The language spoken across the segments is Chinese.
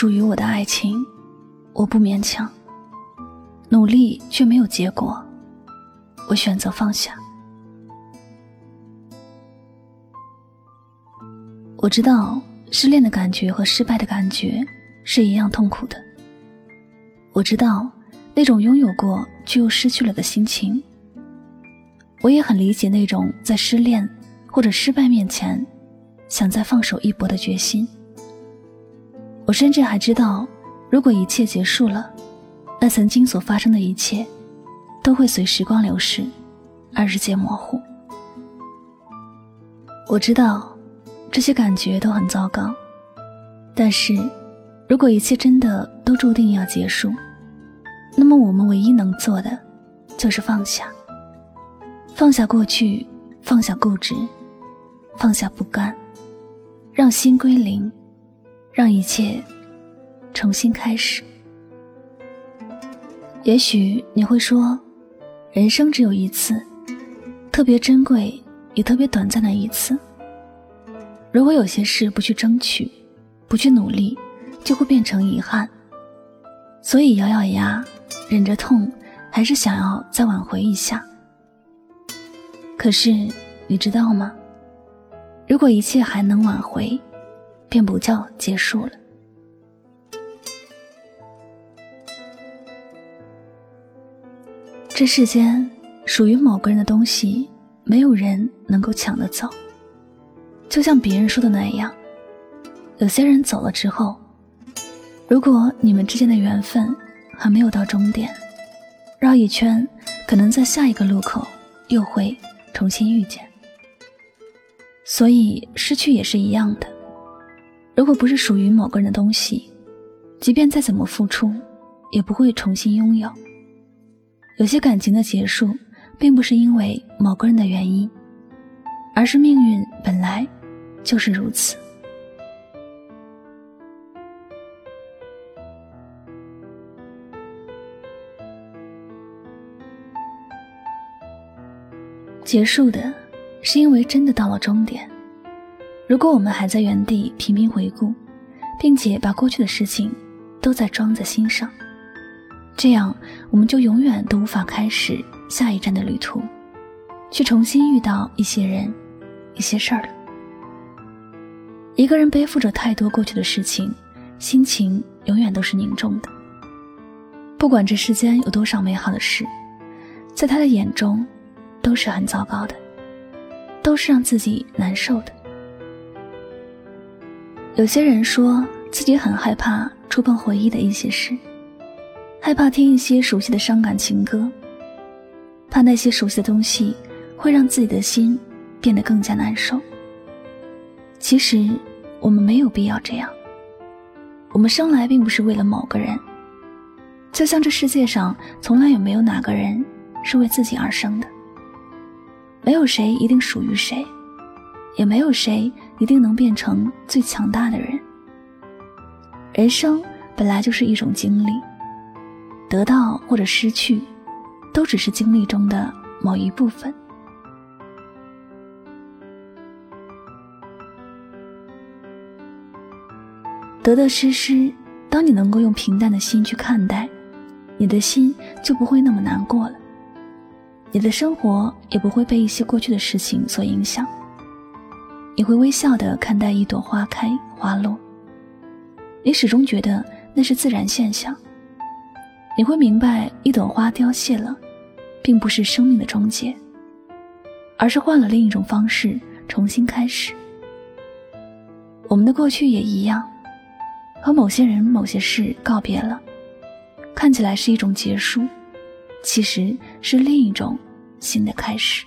属于我的爱情，我不勉强。努力却没有结果，我选择放下。我知道失恋的感觉和失败的感觉是一样痛苦的。我知道那种拥有过却又失去了的心情。我也很理解那种在失恋或者失败面前想再放手一搏的决心。我甚至还知道，如果一切结束了，那曾经所发生的一切，都会随时光流逝而日渐模糊。我知道，这些感觉都很糟糕，但是，如果一切真的都注定要结束，那么我们唯一能做的，就是放下，放下过去，放下固执，放下不甘，让心归零。让一切重新开始。也许你会说，人生只有一次，特别珍贵也特别短暂的一次。如果有些事不去争取，不去努力，就会变成遗憾。所以咬咬牙，忍着痛，还是想要再挽回一下。可是你知道吗？如果一切还能挽回。便不叫结束了。这世间属于某个人的东西，没有人能够抢得走。就像别人说的那样，有些人走了之后，如果你们之间的缘分还没有到终点，绕一圈，可能在下一个路口又会重新遇见。所以失去也是一样的。如果不是属于某个人的东西，即便再怎么付出，也不会重新拥有。有些感情的结束，并不是因为某个人的原因，而是命运本来就是如此。结束的，是因为真的到了终点。如果我们还在原地频频回顾，并且把过去的事情都在装在心上，这样我们就永远都无法开始下一站的旅途，去重新遇到一些人、一些事儿了。一个人背负着太多过去的事情，心情永远都是凝重的。不管这世间有多少美好的事，在他的眼中都是很糟糕的，都是让自己难受的。有些人说自己很害怕触碰回忆的一些事，害怕听一些熟悉的伤感情歌，怕那些熟悉的东西会让自己的心变得更加难受。其实我们没有必要这样。我们生来并不是为了某个人，就像这世界上从来也没有哪个人是为自己而生的。没有谁一定属于谁。也没有谁一定能变成最强大的人。人生本来就是一种经历，得到或者失去，都只是经历中的某一部分。得得失失，当你能够用平淡的心去看待，你的心就不会那么难过了，你的生活也不会被一些过去的事情所影响。你会微笑的看待一朵花开花落，你始终觉得那是自然现象。你会明白，一朵花凋谢了，并不是生命的终结，而是换了另一种方式重新开始。我们的过去也一样，和某些人、某些事告别了，看起来是一种结束，其实是另一种新的开始。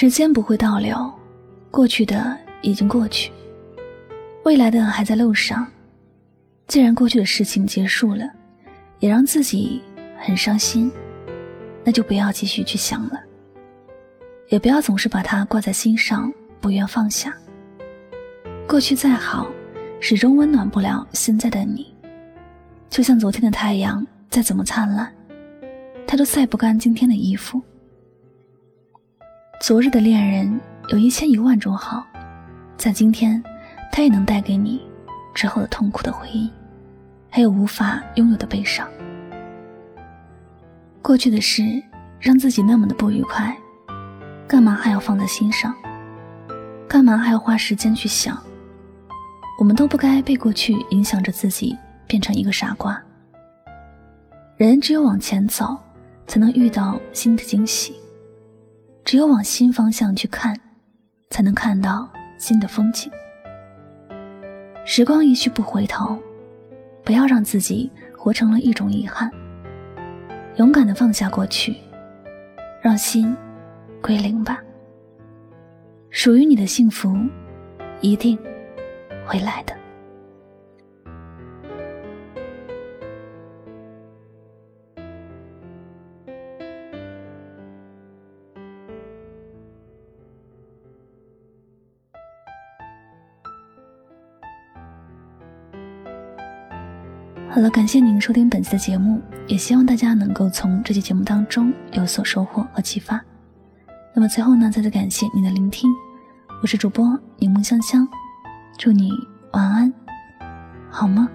时间不会倒流，过去的已经过去，未来的还在路上。既然过去的事情结束了，也让自己很伤心，那就不要继续去想了，也不要总是把它挂在心上，不愿放下。过去再好，始终温暖不了现在的你。就像昨天的太阳，再怎么灿烂，它都晒不干今天的衣服。昨日的恋人有一千一万种好，在今天，他也能带给你之后的痛苦的回忆，还有无法拥有的悲伤。过去的事让自己那么的不愉快，干嘛还要放在心上？干嘛还要花时间去想？我们都不该被过去影响着自己，变成一个傻瓜。人只有往前走，才能遇到新的惊喜。只有往新方向去看，才能看到新的风景。时光一去不回头，不要让自己活成了一种遗憾。勇敢的放下过去，让心归零吧。属于你的幸福，一定会来的。好了，感谢您收听本次的节目，也希望大家能够从这期节目当中有所收获和启发。那么最后呢，再次感谢您的聆听，我是主播柠檬香香，祝你晚安，好吗？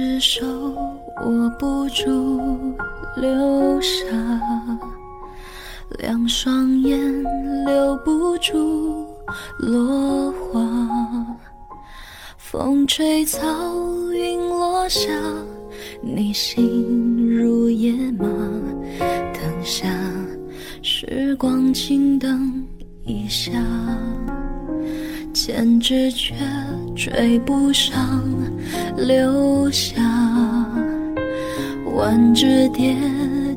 只手握不住流沙，两双眼留不住落花。风吹草，云落下，你心如野马。等下，时光请等一下。千只却追不上流霞，万只跌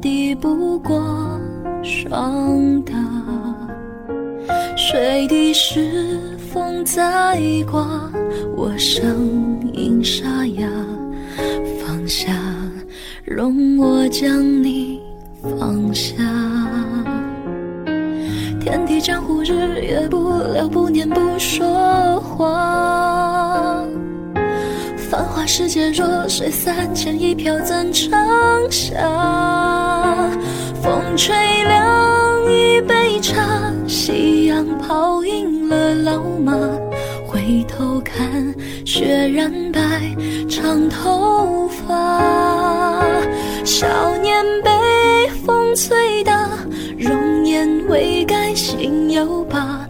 抵不过霜打。水滴时风在刮，我声音沙哑。放下，容我将你放下。江湖，日月不留，不念不说话。繁华世界，弱水三千，一瓢怎盛下？风吹凉一杯茶，夕阳泡赢了老马。回头看，雪染白长头发。少年被风吹大，容颜未改。心有疤，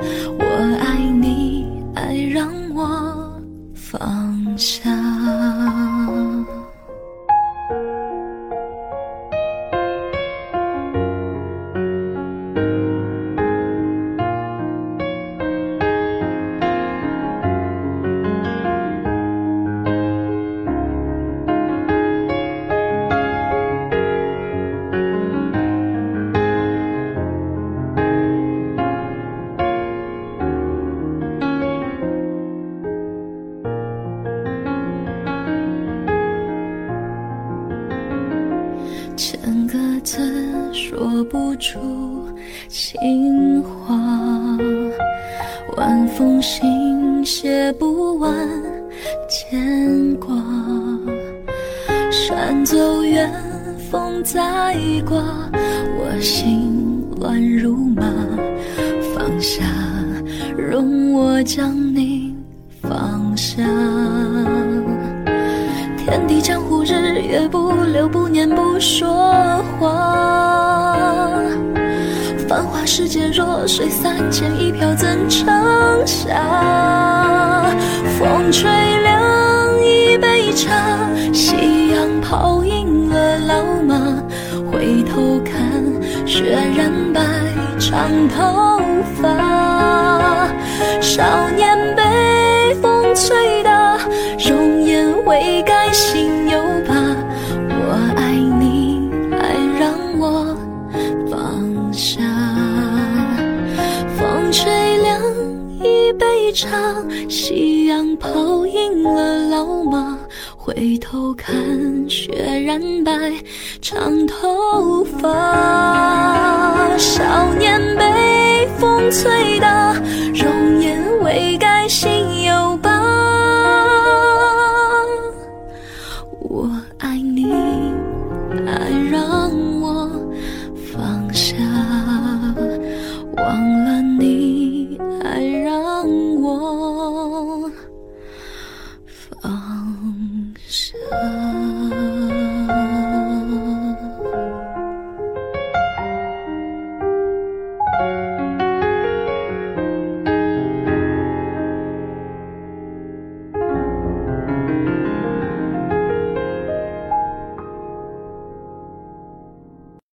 山走远，风在刮，我心乱如麻。放下，容我将你放下。天地江湖，日月不留，不念不说话。繁华世界，弱水三千，一瓢怎盛下？风吹凉一杯茶，夕阳泡赢了老马。回头看，雪染白长头发。少年被风吹大，场，夕阳泡赢了老马。回头看，雪染白长头发。啊、uh。